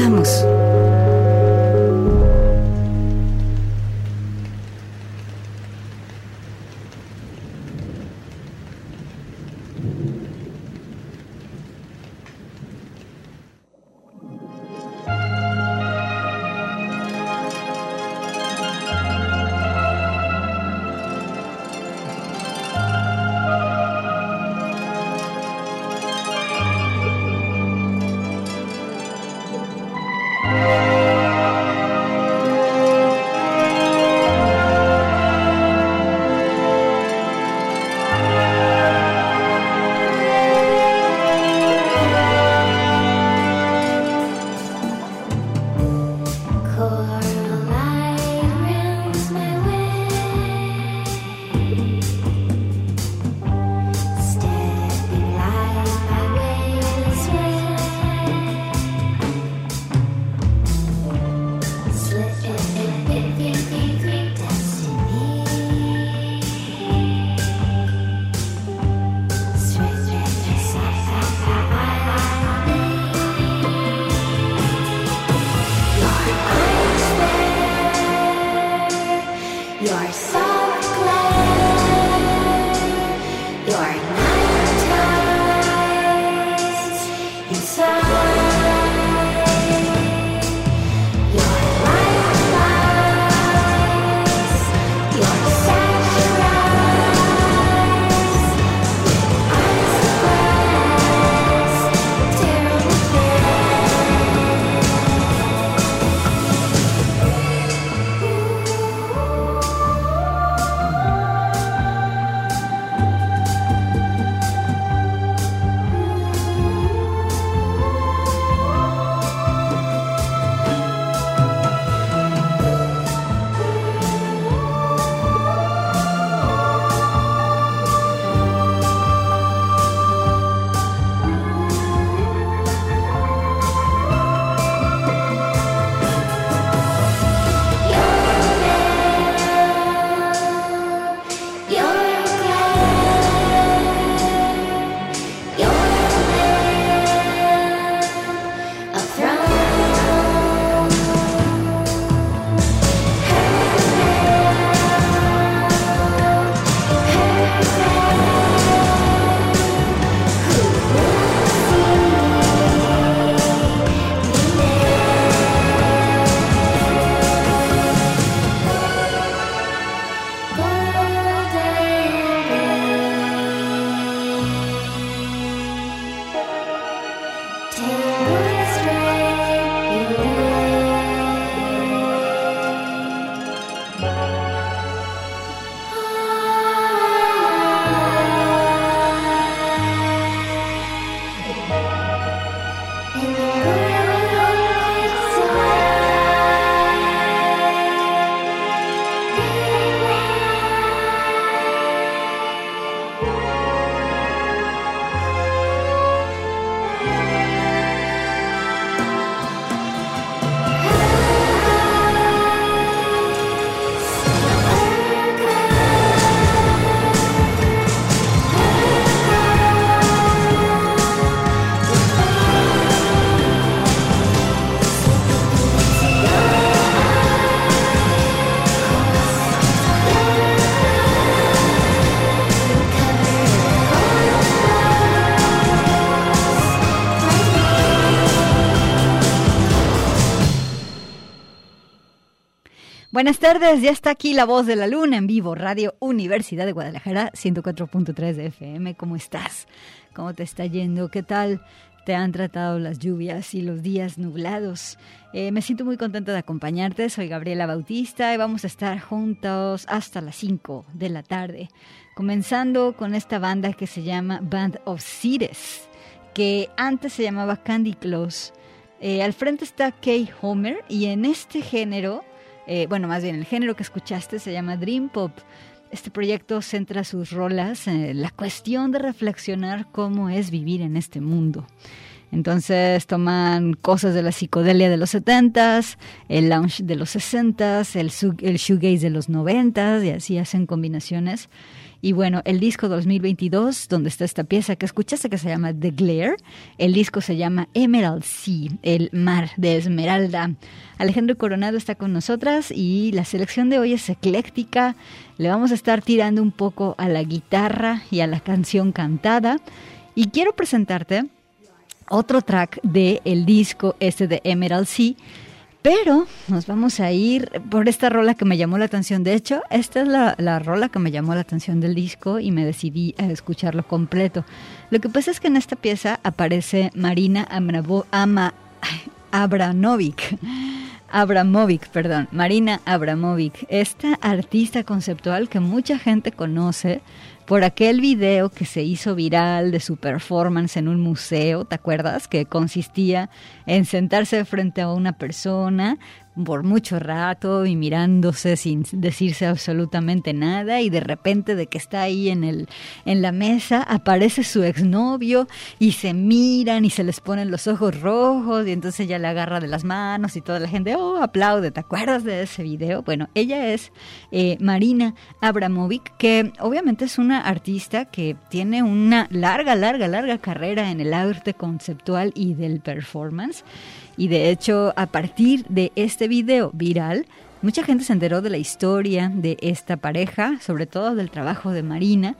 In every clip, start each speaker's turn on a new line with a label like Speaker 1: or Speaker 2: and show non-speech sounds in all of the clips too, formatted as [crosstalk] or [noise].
Speaker 1: vamos Buenas tardes, ya está aquí la voz de la luna en vivo, Radio Universidad de Guadalajara, 104.3 de FM. ¿Cómo estás? ¿Cómo te está yendo? ¿Qué tal te han tratado las lluvias y los días nublados? Eh, me siento muy contenta de acompañarte, soy Gabriela Bautista y vamos a estar juntos hasta las 5 de la tarde, comenzando con esta banda que se llama Band of Cities, que antes se llamaba Candy Close
Speaker 2: Eh, al frente está Kay Homer y en este género, eh, bueno, más bien el género que escuchaste se llama Dream Pop. Este proyecto centra sus rolas en la cuestión de reflexionar cómo es vivir en este mundo. Entonces toman cosas de la psicodelia de los 70s, el lounge de los 60s, el, el shoegaze de los 90s y así hacen combinaciones. Y bueno, el disco 2022, donde está esta pieza que escuchaste que se llama The Glare, el disco se llama Emerald Sea, el mar de Esmeralda. Alejandro Coronado está con nosotras y la selección de hoy es ecléctica. Le vamos a estar tirando un poco a la guitarra y a la canción cantada. Y quiero presentarte otro track del el disco este de Emerald Sea pero nos vamos a ir por esta rola que me llamó la atención. De hecho, esta es la, rola que me llamó la atención del disco y me decidí a escucharlo completo. Lo que pasa es que en esta pieza aparece Marina Ama, Abramovic. Abramovic, perdón, Marina Abramovic, esta artista conceptual que mucha gente conoce por aquel video que se hizo viral de su performance en un museo, ¿te acuerdas? Que consistía en sentarse frente a una persona por mucho rato y mirándose sin decirse absolutamente nada y de repente de que está ahí en el en la mesa aparece su exnovio y se miran y se les ponen los ojos rojos y entonces ella le agarra de las manos y toda la gente oh aplaude ¿te acuerdas de ese video? Bueno ella es eh, Marina Abramovic que obviamente es una artista que tiene una larga larga larga carrera en el arte conceptual y del performance y de hecho, a partir de este video viral, mucha gente se enteró de la historia de esta pareja, sobre todo del trabajo de Marina.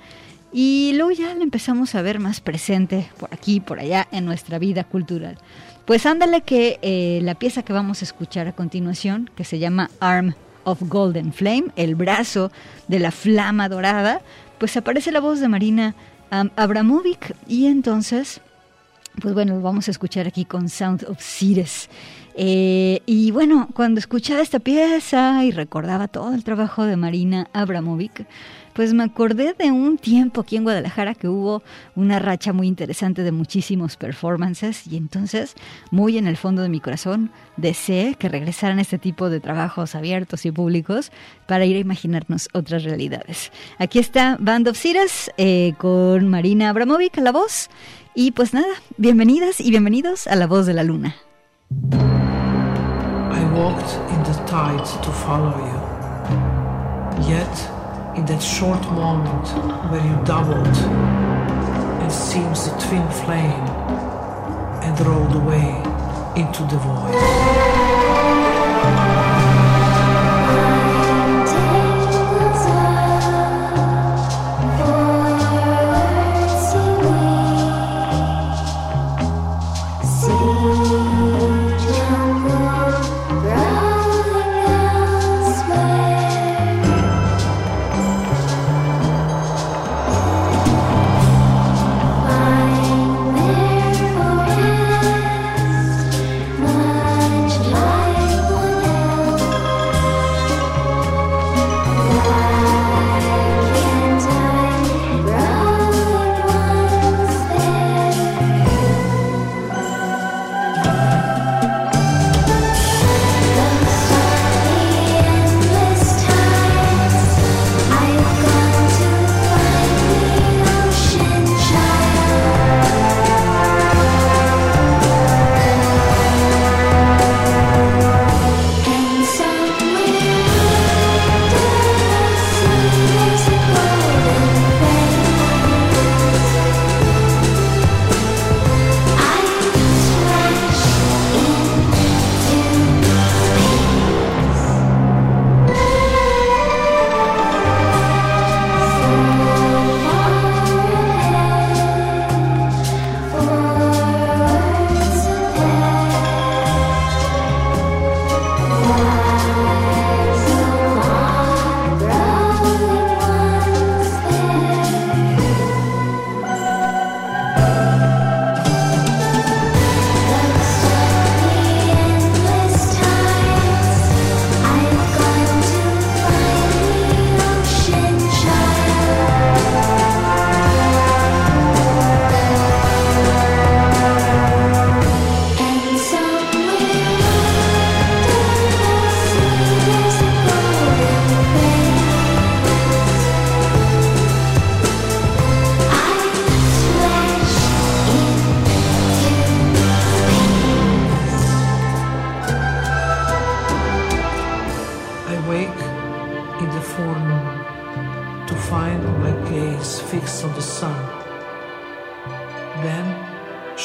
Speaker 2: Y luego ya la empezamos a ver más presente por aquí, por allá, en nuestra vida cultural. Pues ándale que eh, la pieza que vamos a escuchar a continuación, que se llama Arm of Golden Flame, el brazo de la flama dorada, pues aparece la voz de Marina Abramovic y entonces pues bueno, lo vamos a escuchar aquí con Sound of Cires. Eh, y bueno, cuando escuchaba esta pieza y recordaba todo el trabajo de Marina Abramovic, pues me acordé de un tiempo aquí en Guadalajara que hubo una racha muy interesante de muchísimos performances y entonces, muy en el fondo de mi corazón, deseé que regresaran este tipo de trabajos abiertos y públicos para ir a imaginarnos otras realidades. Aquí está Band of Ciras eh, con Marina Abramovic la voz y pues nada, bienvenidas y bienvenidos a La Voz de la Luna.
Speaker 3: I walked in the tide to follow you. Yet, in that short moment where you doubled and seems the twin flame and rolled away into the void.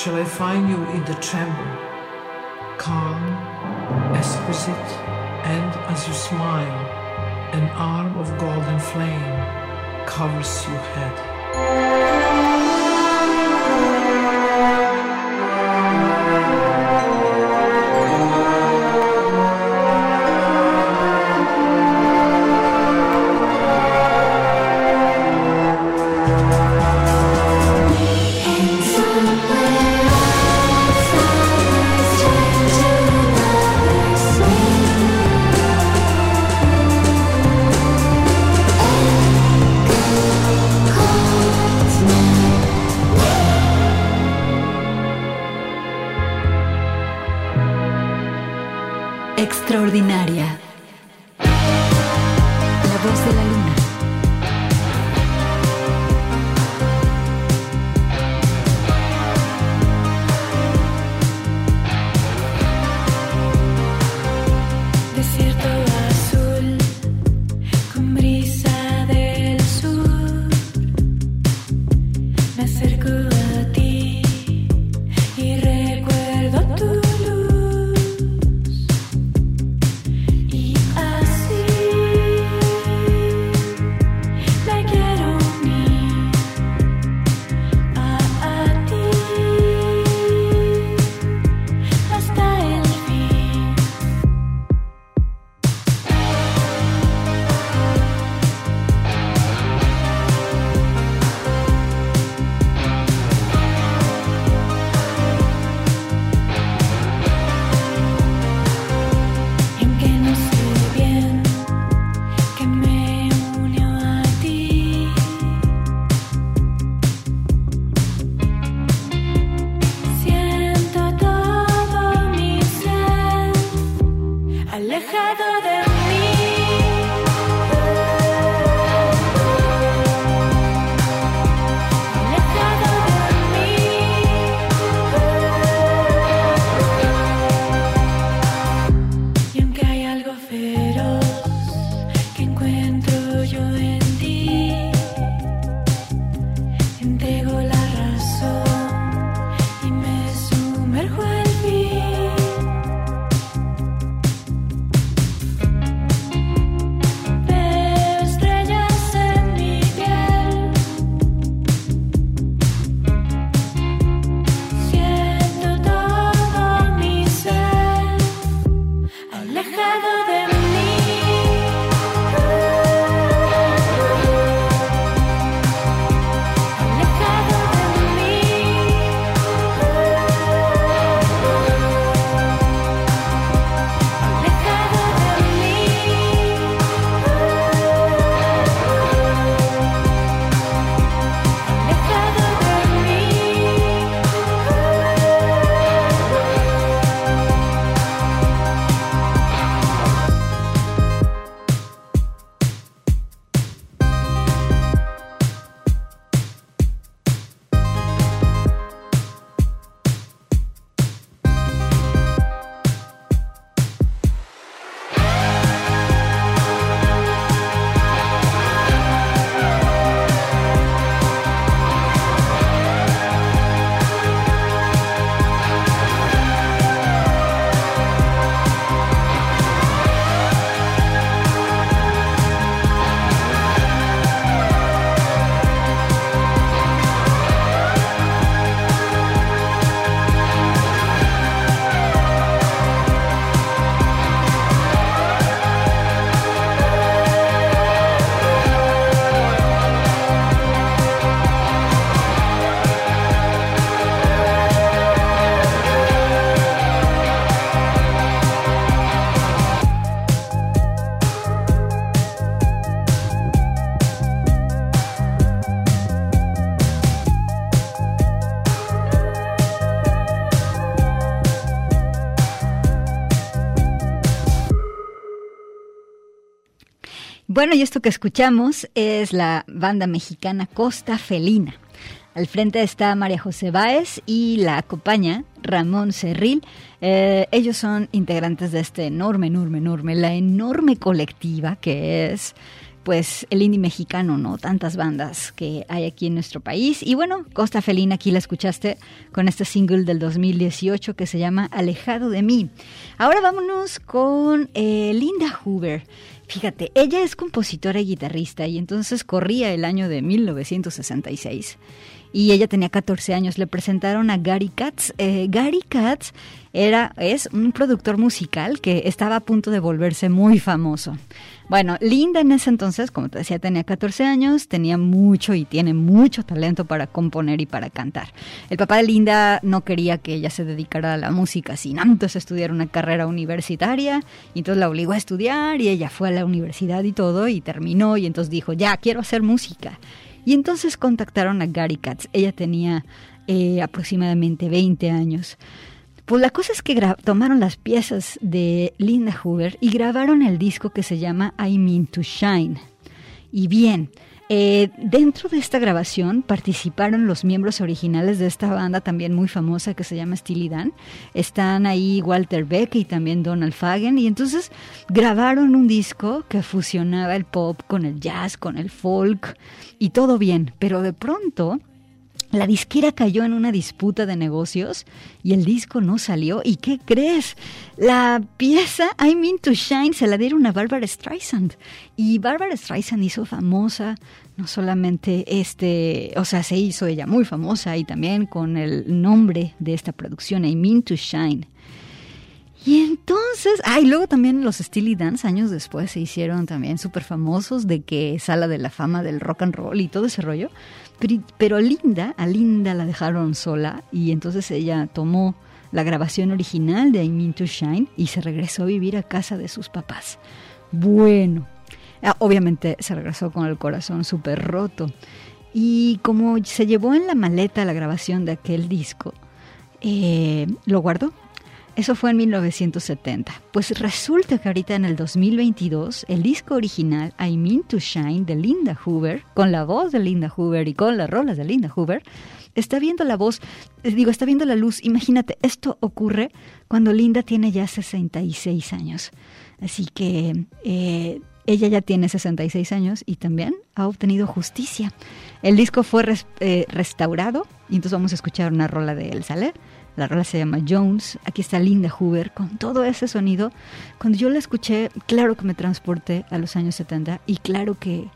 Speaker 1: Shall I find you in the chamber, calm, exquisite, and as you smile, an arm of golden flame covers your head.
Speaker 2: Bueno, y esto que escuchamos es la banda mexicana Costa Felina. Al frente está María José Báez y la acompaña Ramón Cerril. Eh, ellos son integrantes de este enorme, enorme, enorme, la enorme colectiva que es pues el indie mexicano, ¿no? Tantas bandas que hay aquí en nuestro país. Y bueno, Costa Felina aquí la escuchaste con este single del 2018 que se llama Alejado de mí. Ahora vámonos con eh, Linda Hoover. Fíjate, ella es compositora y guitarrista y entonces corría el año de 1966 y ella tenía 14 años. Le presentaron a Gary Katz. Eh, Gary Katz era, es un productor musical que estaba a punto de volverse muy famoso. Bueno, Linda en ese entonces, como te decía, tenía 14 años, tenía mucho y tiene mucho talento para componer y para cantar. El papá de Linda no quería que ella se dedicara a la música sin antes estudiar una carrera universitaria, y entonces la obligó a estudiar y ella fue a la universidad y todo y terminó y entonces dijo, ya, quiero hacer música. Y entonces contactaron a Gary Katz. Ella tenía eh, aproximadamente 20 años. Pues la cosa es que tomaron las piezas de Linda Hoover y grabaron el disco que se llama I Mean to Shine. Y bien, eh, dentro de esta grabación participaron los miembros originales de esta banda también muy famosa que se llama Steely Dan. Están ahí Walter Beck y también Donald Fagen. Y entonces grabaron un disco que fusionaba el pop con el jazz, con el folk y todo bien. Pero de pronto la disquera cayó en una disputa de negocios y el disco no salió. ¿Y qué crees? La pieza I Mean to Shine se la dieron a Barbara Streisand. Y Barbara Streisand hizo famosa, no solamente este, o sea, se hizo ella muy famosa y también con el nombre de esta producción, I Mean to Shine. Y entonces, ah, y luego también los Steely Dance años después se hicieron también súper famosos de que sala de la fama del rock and roll y todo ese rollo. Pero, Linda, a Linda la dejaron sola y entonces ella tomó la grabación original de I Mean to Shine y se regresó a vivir a casa de sus papás. Bueno, ah, obviamente se regresó con el corazón súper roto. Y como se llevó en la maleta la grabación de aquel disco, eh, lo guardó eso fue en 1970. Pues resulta que ahorita en el 2022 el disco original I Mean to Shine de Linda Hoover, con la voz de Linda Hoover y con las rolas de Linda Hoover, está viendo la voz, eh, digo, está viendo la luz. Imagínate, esto ocurre cuando Linda tiene ya 66 años. Así que eh, ella ya tiene 66 años y también ha obtenido justicia. El disco fue eh, restaurado y entonces vamos a escuchar una rola de El Saler la rola se llama Jones. Aquí está Linda Hoover con todo ese sonido. Cuando yo la escuché, claro que me transporté a los años 70 y claro que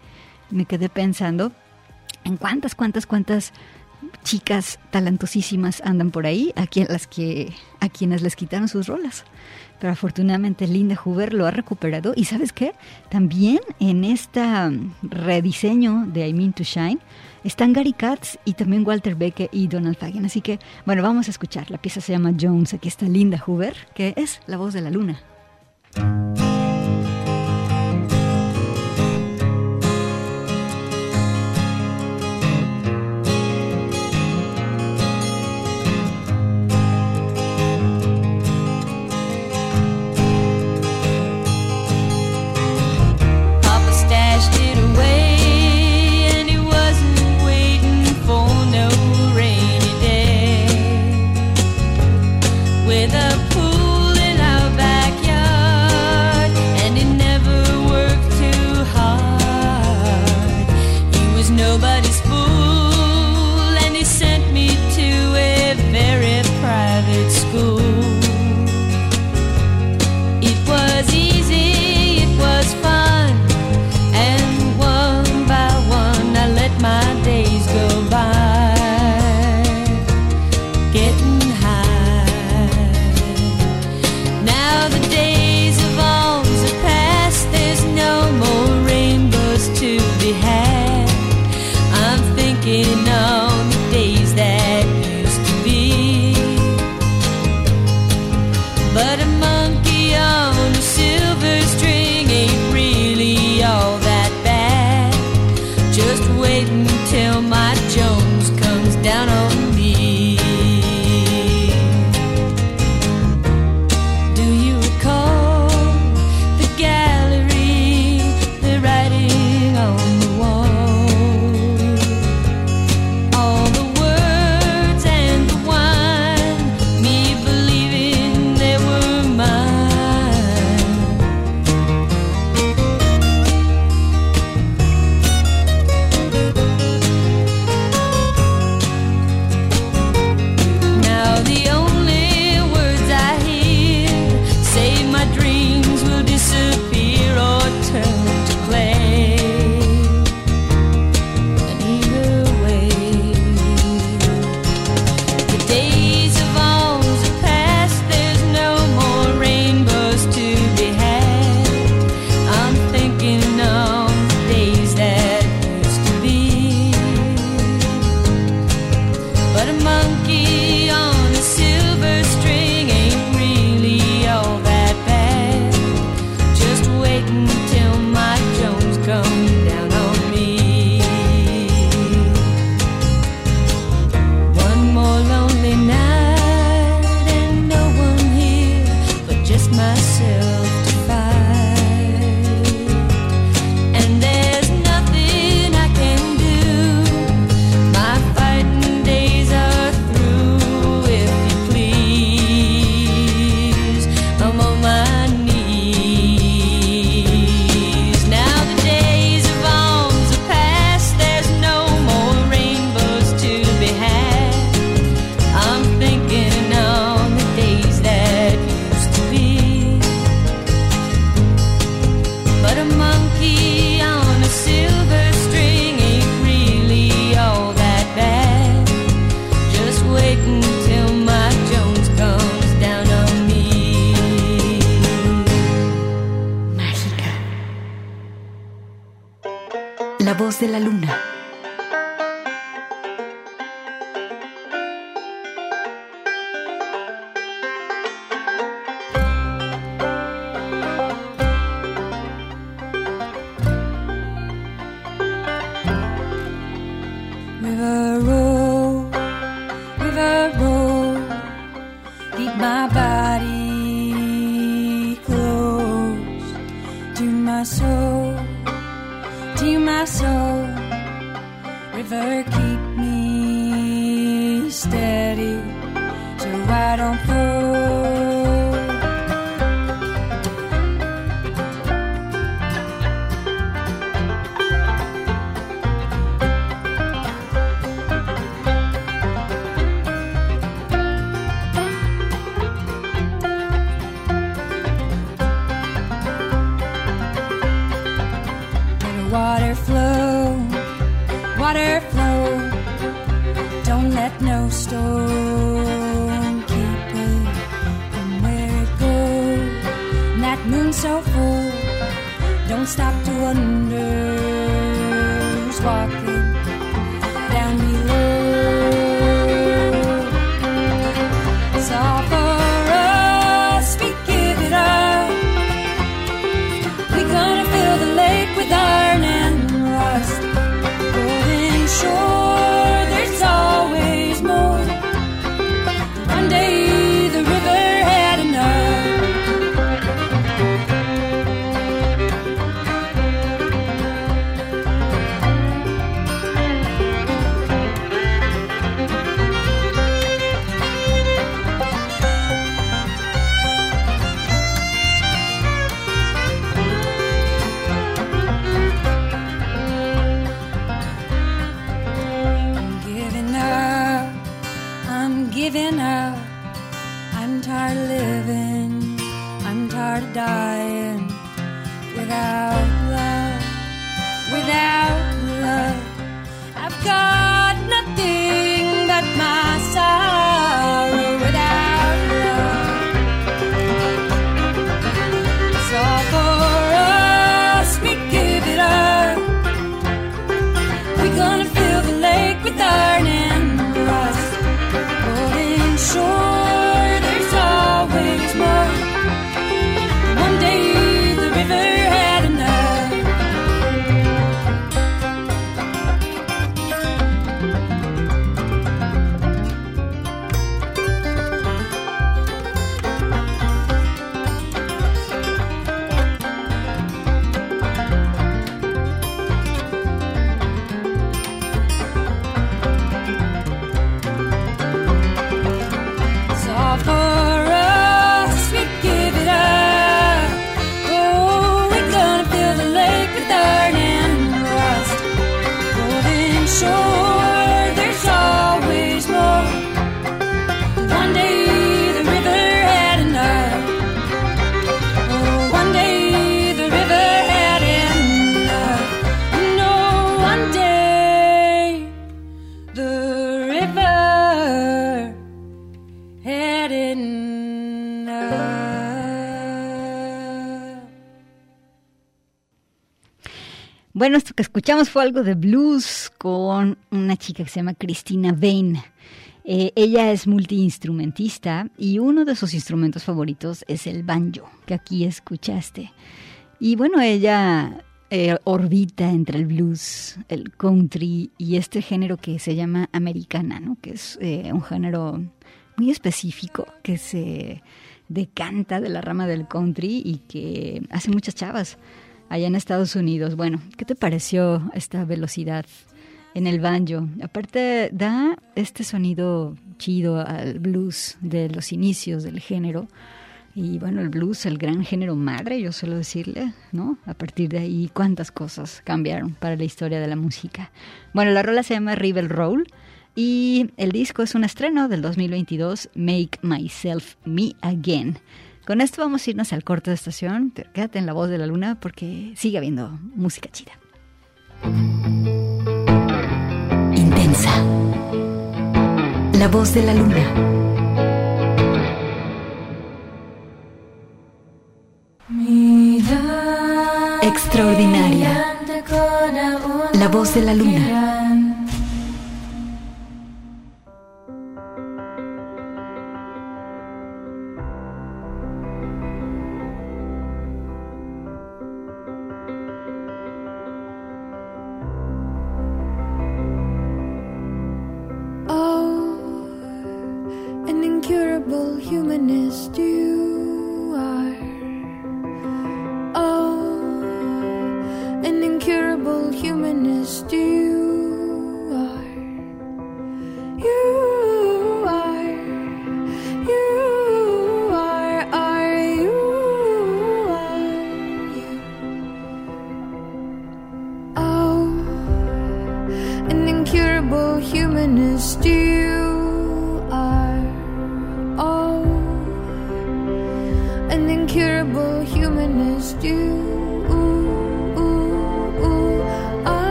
Speaker 2: me quedé pensando en cuántas, cuántas, cuántas chicas talentosísimas andan por ahí, a, las que, a quienes les quitaron sus rolas. Pero afortunadamente Linda Hoover lo ha recuperado. Y sabes qué? También en este rediseño de I Mean to Shine, están Gary Katz y también Walter Beck y Donald Fagen. Así que, bueno, vamos a escuchar. La pieza se llama Jones. Aquí está Linda Hoover, que es la voz de la luna. Bueno, esto que escuchamos fue algo de blues con una chica que se llama Cristina Bain. Eh, ella es multiinstrumentista y uno de sus instrumentos favoritos es el banjo, que aquí escuchaste. Y bueno, ella eh, orbita entre el blues, el country y este género que se llama americana, ¿no? que es eh, un género muy específico que se decanta de la rama del country y que hace muchas chavas allá en Estados Unidos. Bueno, ¿qué te pareció esta velocidad en el banjo? Aparte da este sonido chido al blues de los inicios del género. Y bueno, el blues, el gran género madre, yo suelo decirle, ¿no? A partir de ahí, cuántas cosas cambiaron para la historia de la música. Bueno, la rola se llama River Roll y el disco es un estreno del 2022, Make Myself Me Again. Con esto vamos a irnos al corte de estación. pero Quédate en la voz de la luna porque sigue habiendo música chida.
Speaker 4: Intensa. La voz de la luna. Extraordinaria. La voz de la luna.
Speaker 1: humanist you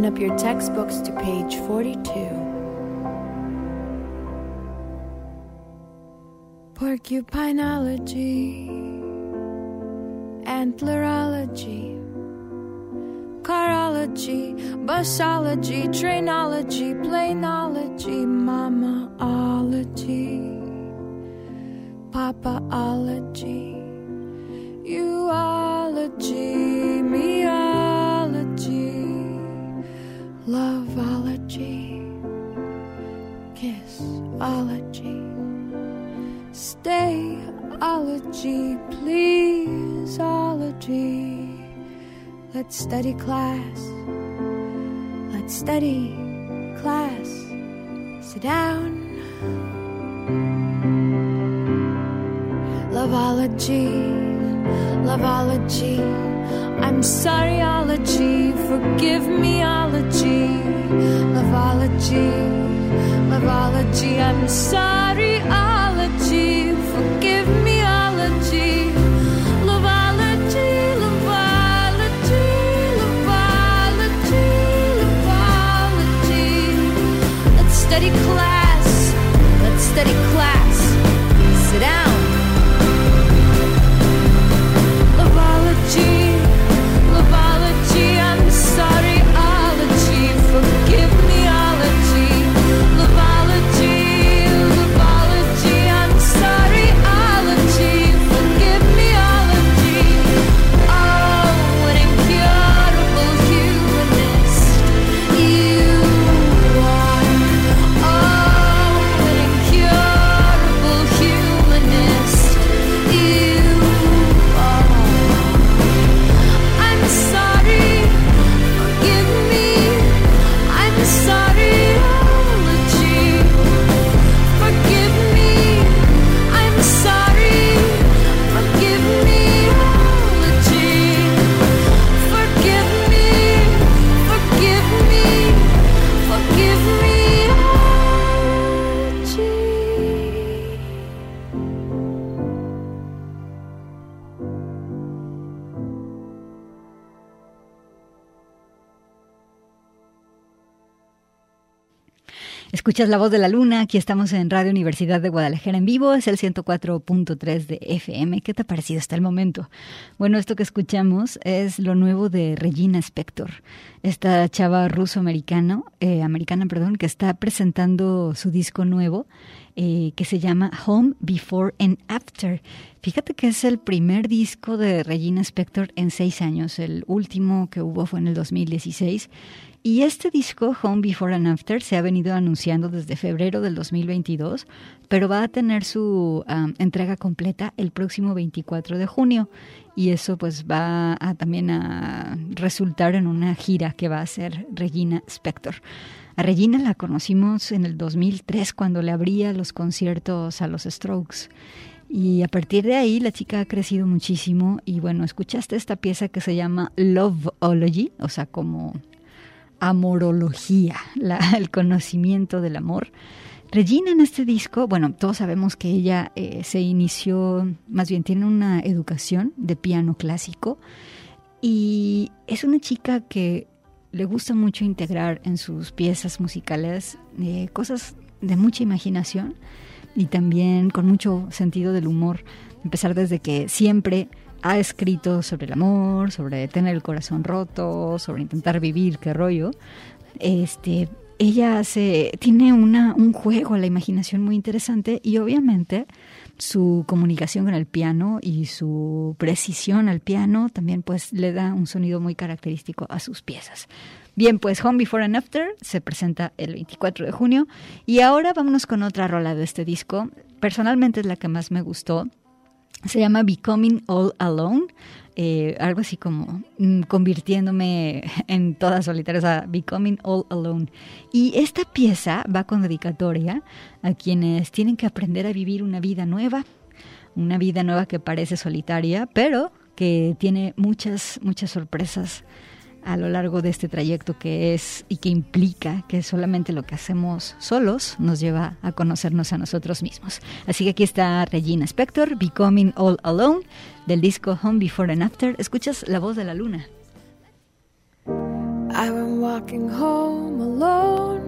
Speaker 5: Open up your textbooks to page 42.
Speaker 1: Porcupinology, antlerology, carology, busology, trainology, planology, mamaology, papaology, uology, meology. Loveology, kissology, stayology, pleaseology. Let's study class. Let's study class. Sit down. Loveology loveology. I'm sorryology, forgive meology, loveology, loveology. I'm sorryology, forgive meology, loveology, loveology, loveology, loveology. Let's study class. Let's study class.
Speaker 2: Escuchas La Voz de la Luna, aquí estamos en Radio Universidad de Guadalajara en vivo, es el 104.3 de FM. ¿Qué te ha parecido hasta el momento? Bueno, esto que escuchamos es lo nuevo de Regina Spector, esta chava ruso-americano, eh, perdón, que está presentando su disco nuevo eh, que se llama Home Before and After. Fíjate que es el primer disco de Regina Spector en seis años, el último que hubo fue en el 2016 y este disco, Home Before and After, se ha venido anunciando desde febrero del 2022, pero va a tener su um, entrega completa el próximo 24 de junio. Y eso pues va a, también a resultar en una gira que va a hacer Regina Spector. A Regina la conocimos en el 2003 cuando le abría los conciertos a los Strokes. Y a partir de ahí la chica ha crecido muchísimo y bueno, escuchaste esta pieza que se llama Loveology, o sea, como amorología, [laughs] el conocimiento del amor. Regina en este disco, bueno, todos sabemos que ella eh, se inició, más bien tiene una educación de piano clásico y es una chica que le gusta mucho integrar en sus piezas musicales eh, cosas de mucha imaginación y también con mucho sentido del humor, empezar desde que siempre ha escrito sobre el amor, sobre tener el corazón roto, sobre intentar vivir, qué rollo. Este, ella hace, tiene una, un juego a la imaginación muy interesante y obviamente su comunicación con el piano y su precisión al piano también pues le da un sonido muy característico a sus piezas. Bien, pues Home Before and After se presenta el 24 de junio y ahora vámonos con otra rola de este disco. Personalmente es la que más me gustó se llama Becoming All Alone, eh, algo así como mm, convirtiéndome [laughs] en toda solitaria, o sea, Becoming All Alone. Y esta pieza va con dedicatoria a quienes tienen que aprender a vivir una vida nueva, una vida nueva que parece solitaria, pero que tiene muchas, muchas sorpresas a lo largo de este trayecto que es y que implica que solamente lo que hacemos solos nos lleva a conocernos a nosotros mismos. Así que aquí está Regina Spector, Becoming All Alone, del disco Home Before and After. Escuchas la voz de la luna.
Speaker 5: I've been walking home alone,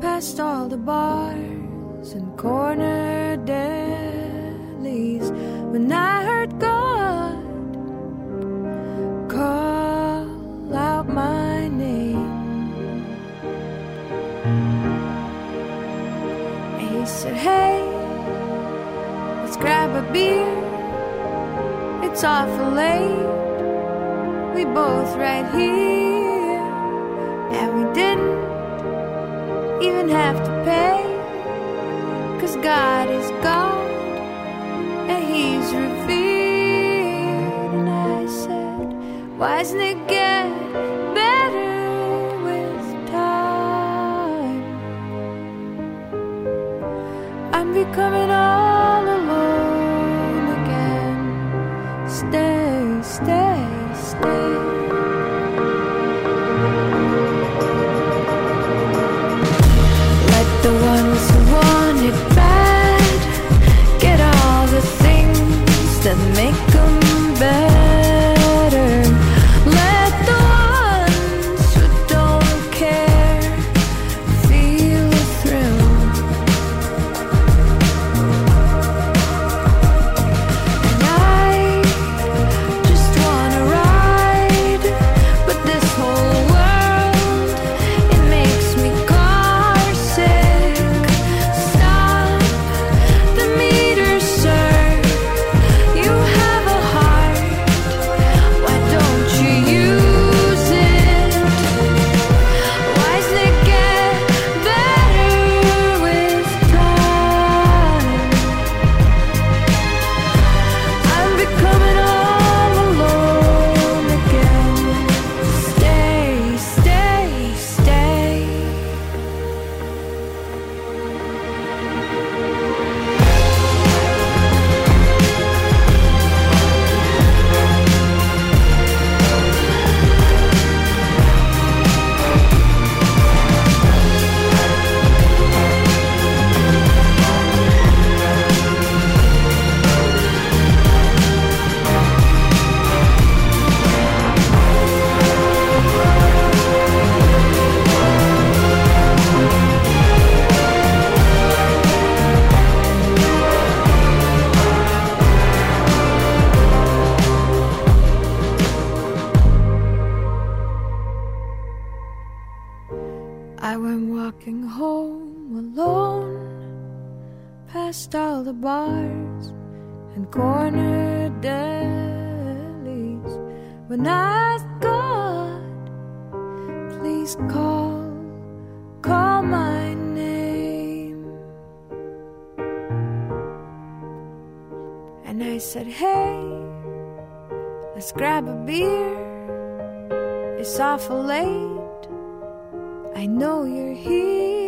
Speaker 5: past all the bars and corner delis, when I heard God call said, Hey, let's grab a beer. It's awful late we both right here, and we didn't even have to pay, cause God is God, and He's revealed. And I said, Why doesn't it get I'm becoming all
Speaker 1: past all the bars and corner delis. When I've please call, call my name. And I said, hey, let's grab a beer. It's awful late. I know you're here.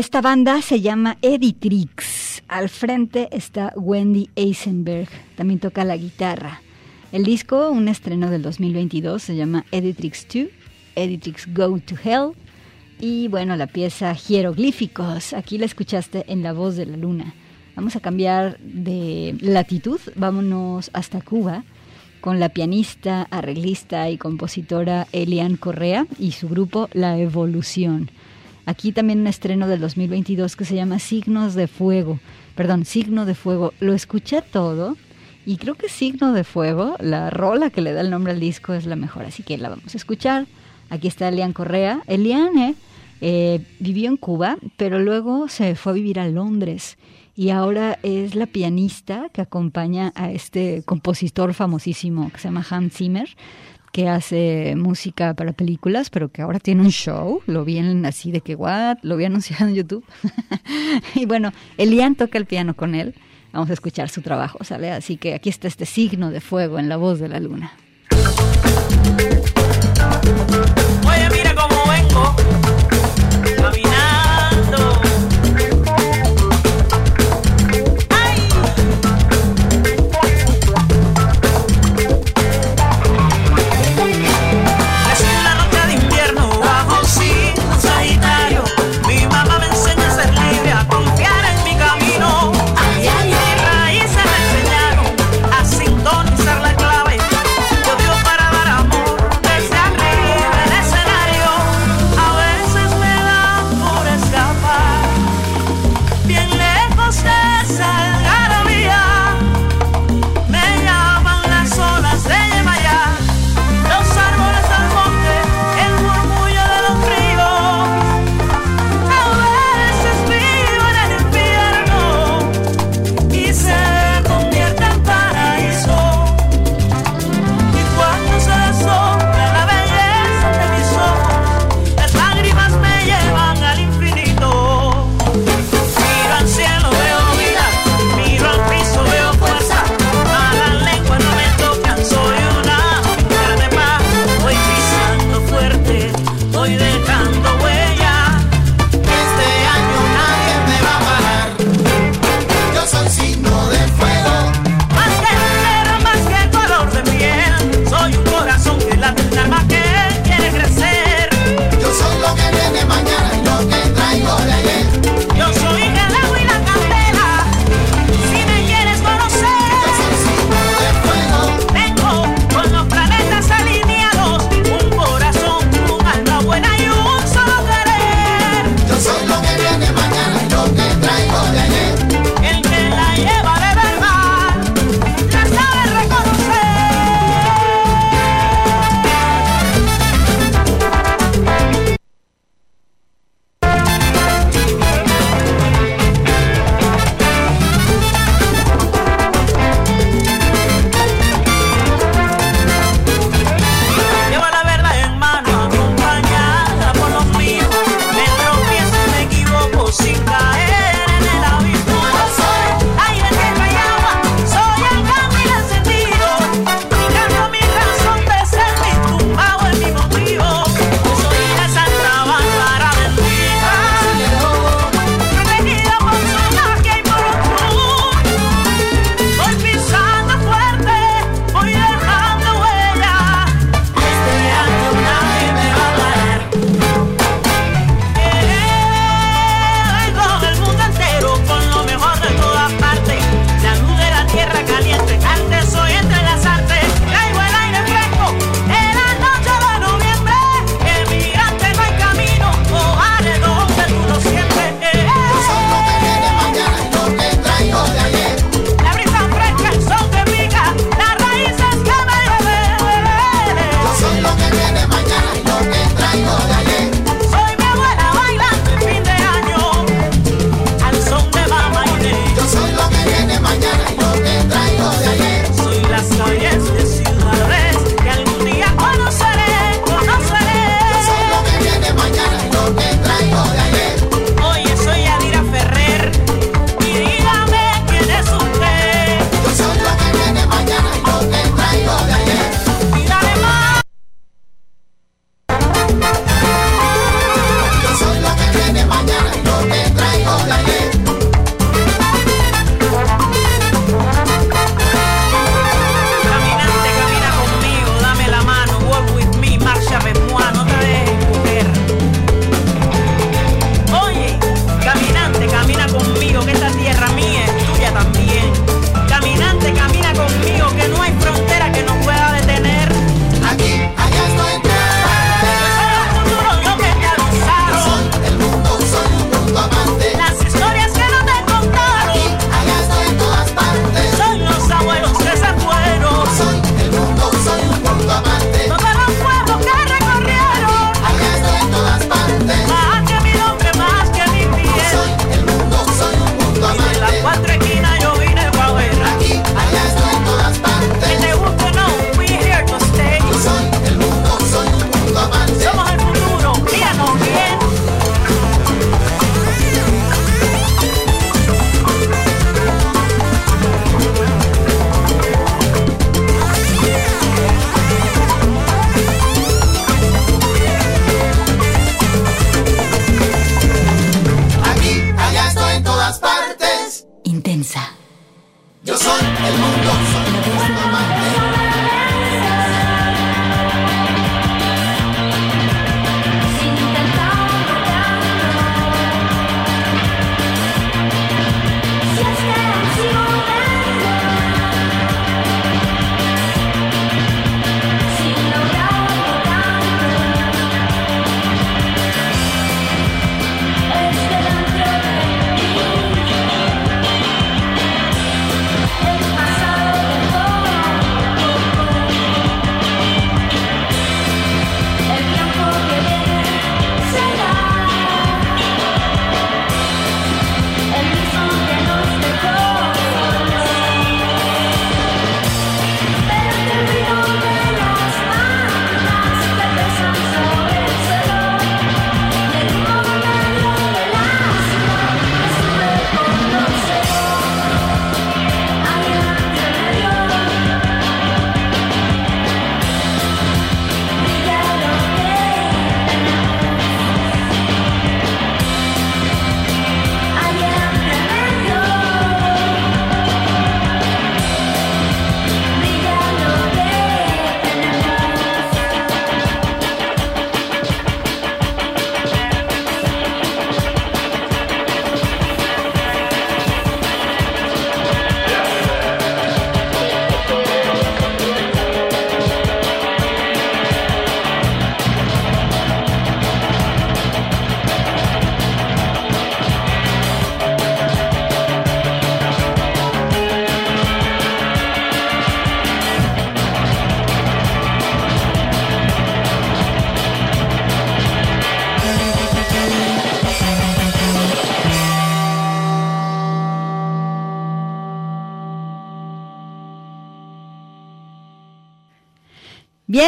Speaker 2: Esta banda se llama Editrix. Al frente está Wendy Eisenberg. También toca la guitarra. El disco, un estreno del 2022, se llama Editrix 2, Editrix Go to Hell. Y bueno, la pieza Hieroglíficos. Aquí la escuchaste en La Voz de la Luna. Vamos a cambiar de latitud. Vámonos hasta Cuba con la pianista, arreglista y compositora Elian Correa y su grupo La Evolución. Aquí también un estreno del 2022 que se llama Signos de Fuego. Perdón, Signo de Fuego. Lo escuché todo y creo que Signo de Fuego, la rola que le da el nombre al disco, es la mejor. Así que la vamos a escuchar. Aquí está Elian Correa. Elian eh, eh, vivió en Cuba, pero luego se fue a vivir a Londres y ahora es la pianista que acompaña a este compositor famosísimo que se llama Hans Zimmer, que hace música para películas, pero que ahora tiene un show. Lo vi así de que, what? Lo vi anunciado en YouTube. [laughs] y bueno, Elian toca el piano con él. Vamos a escuchar su trabajo, ¿sale? Así que aquí está este signo de fuego en la voz de la luna.
Speaker 6: Oye, mira cómo vengo,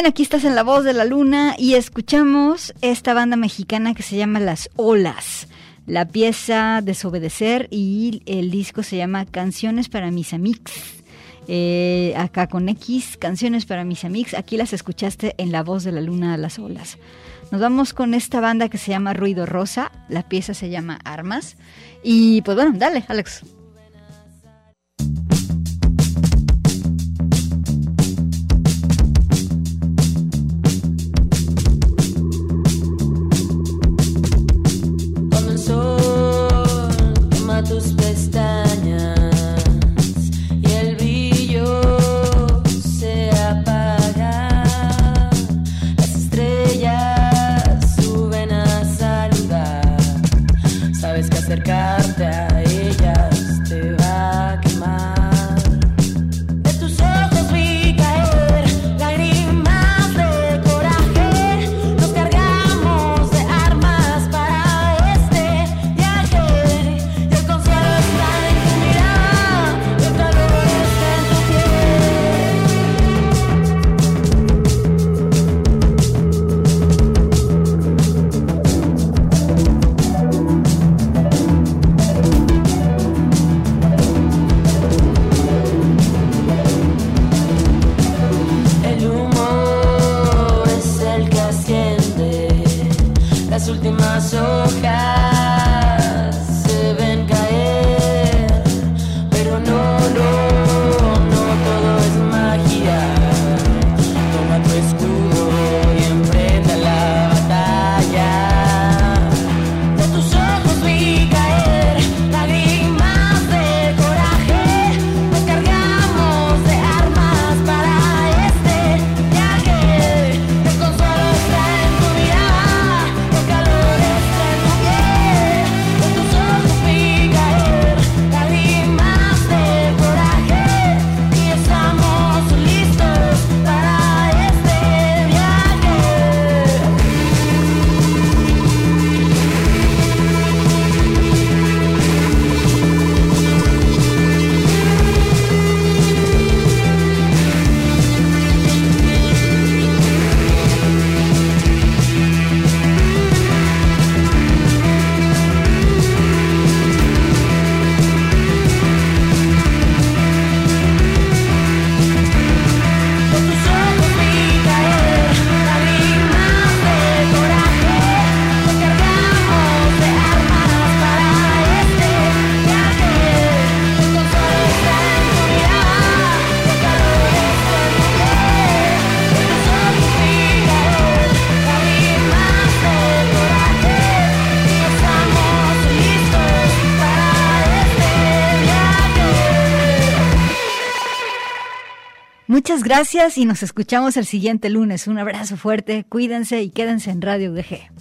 Speaker 2: aquí estás en La Voz de la Luna y escuchamos esta banda mexicana que se llama Las Olas. La pieza Desobedecer y el disco se llama Canciones para mis amigos. Eh, acá con X, canciones para mis amigos. Aquí las escuchaste en La Voz de la Luna a las Olas. Nos vamos con esta banda que se llama Ruido Rosa. La pieza se llama Armas. Y pues bueno, dale, Alex. Gracias y nos escuchamos el siguiente lunes. Un abrazo fuerte, cuídense y quédense en Radio UDG.